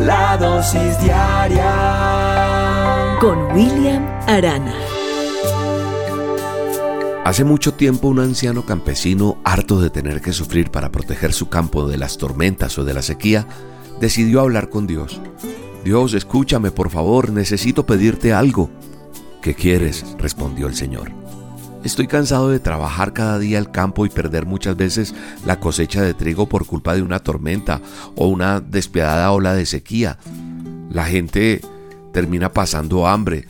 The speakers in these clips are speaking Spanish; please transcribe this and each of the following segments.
La dosis diaria con William Arana. Hace mucho tiempo un anciano campesino, harto de tener que sufrir para proteger su campo de las tormentas o de la sequía, decidió hablar con Dios. Dios, escúchame por favor, necesito pedirte algo. ¿Qué quieres? respondió el Señor. Estoy cansado de trabajar cada día el campo y perder muchas veces la cosecha de trigo por culpa de una tormenta o una despiadada ola de sequía. La gente termina pasando hambre.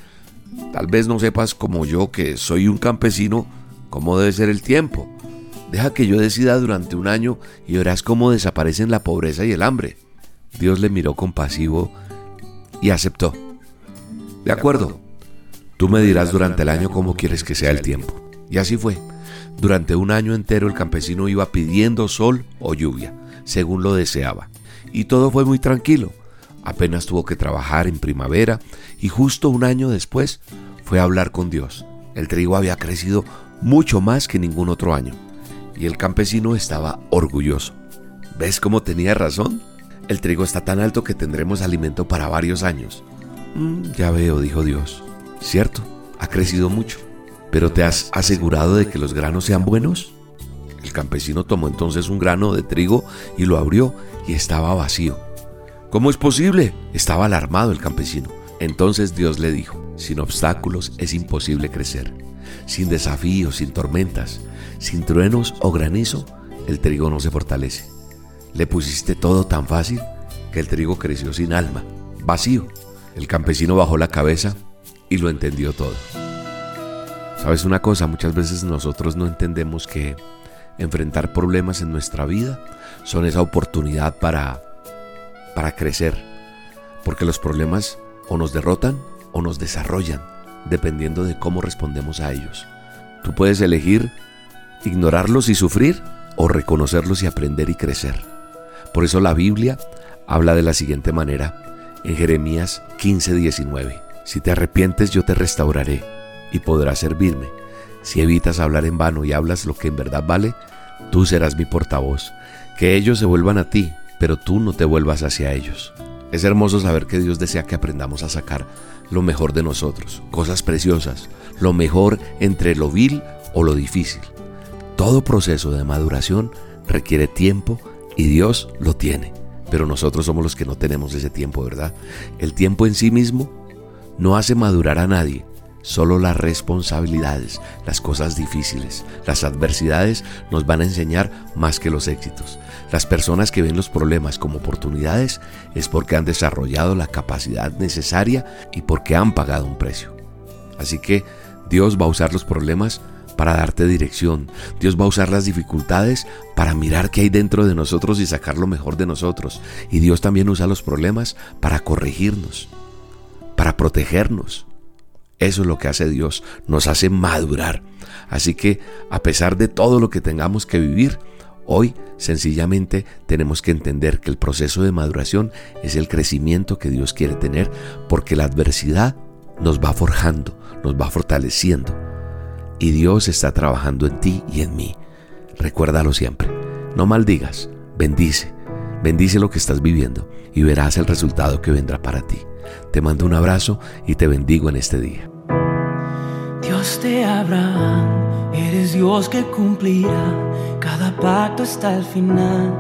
Tal vez no sepas como yo que soy un campesino cómo debe ser el tiempo. Deja que yo decida durante un año y verás cómo desaparecen la pobreza y el hambre. Dios le miró compasivo y aceptó. De acuerdo, tú me dirás durante el año cómo quieres que sea el tiempo. Y así fue. Durante un año entero el campesino iba pidiendo sol o lluvia, según lo deseaba. Y todo fue muy tranquilo. Apenas tuvo que trabajar en primavera y justo un año después fue a hablar con Dios. El trigo había crecido mucho más que ningún otro año. Y el campesino estaba orgulloso. ¿Ves cómo tenía razón? El trigo está tan alto que tendremos alimento para varios años. Mm, ya veo, dijo Dios. Cierto, ha crecido mucho. ¿Pero te has asegurado de que los granos sean buenos? El campesino tomó entonces un grano de trigo y lo abrió y estaba vacío. ¿Cómo es posible? Estaba alarmado el campesino. Entonces Dios le dijo, sin obstáculos es imposible crecer sin desafíos, sin tormentas, sin truenos o granizo, el trigo no se fortalece. Le pusiste todo tan fácil que el trigo creció sin alma, vacío. El campesino bajó la cabeza y lo entendió todo. ¿Sabes una cosa? Muchas veces nosotros no entendemos que enfrentar problemas en nuestra vida son esa oportunidad para, para crecer. Porque los problemas o nos derrotan o nos desarrollan dependiendo de cómo respondemos a ellos. Tú puedes elegir ignorarlos y sufrir o reconocerlos y aprender y crecer. Por eso la Biblia habla de la siguiente manera en Jeremías 15:19. Si te arrepientes yo te restauraré y podrás servirme. Si evitas hablar en vano y hablas lo que en verdad vale, tú serás mi portavoz. Que ellos se vuelvan a ti, pero tú no te vuelvas hacia ellos. Es hermoso saber que Dios desea que aprendamos a sacar lo mejor de nosotros, cosas preciosas, lo mejor entre lo vil o lo difícil. Todo proceso de maduración requiere tiempo y Dios lo tiene, pero nosotros somos los que no tenemos ese tiempo, ¿verdad? El tiempo en sí mismo no hace madurar a nadie, Solo las responsabilidades, las cosas difíciles, las adversidades nos van a enseñar más que los éxitos. Las personas que ven los problemas como oportunidades es porque han desarrollado la capacidad necesaria y porque han pagado un precio. Así que Dios va a usar los problemas para darte dirección. Dios va a usar las dificultades para mirar qué hay dentro de nosotros y sacar lo mejor de nosotros. Y Dios también usa los problemas para corregirnos, para protegernos eso es lo que hace Dios, nos hace madurar. Así que a pesar de todo lo que tengamos que vivir, hoy sencillamente tenemos que entender que el proceso de maduración es el crecimiento que Dios quiere tener porque la adversidad nos va forjando, nos va fortaleciendo. Y Dios está trabajando en ti y en mí. Recuérdalo siempre. No maldigas, bendice. Bendice lo que estás viviendo y verás el resultado que vendrá para ti. Te mando un abrazo y te bendigo en este día. Dios de Abraham, eres Dios que cumplirá cada pacto hasta el final.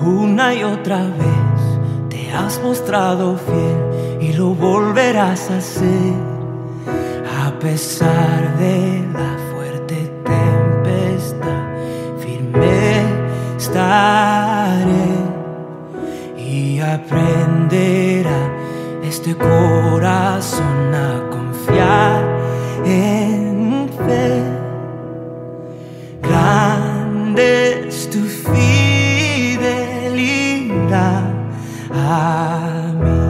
Una y otra vez te has mostrado fiel y lo volverás a hacer a pesar de la fuerte tempestad. Firme y aprenderá este corazón a confiar en fe. Grande es tu fidelidad a mí.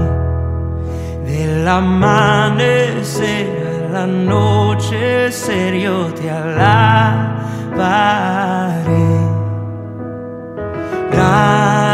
Del amanecer a la noche, serio te alabaré. Grande